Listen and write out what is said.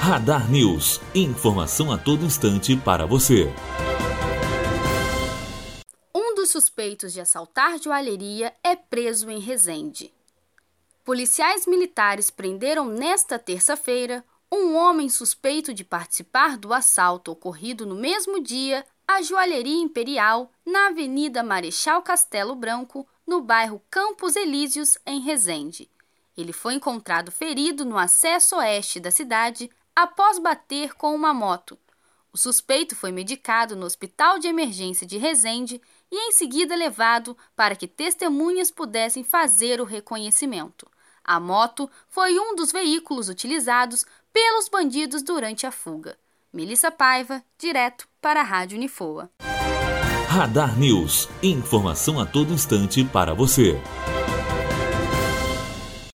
Radar News. Informação a todo instante para você. Um dos suspeitos de assaltar joalheria é preso em Resende. Policiais militares prenderam nesta terça-feira um homem suspeito de participar do assalto ocorrido no mesmo dia à Joalheria Imperial, na Avenida Marechal Castelo Branco, no bairro Campos Elíseos, em Resende. Ele foi encontrado ferido no acesso oeste da cidade após bater com uma moto. O suspeito foi medicado no Hospital de Emergência de Resende e em seguida levado para que testemunhas pudessem fazer o reconhecimento. A moto foi um dos veículos utilizados pelos bandidos durante a fuga. Melissa Paiva, direto para a Rádio Unifoa. Radar News. Informação a todo instante para você.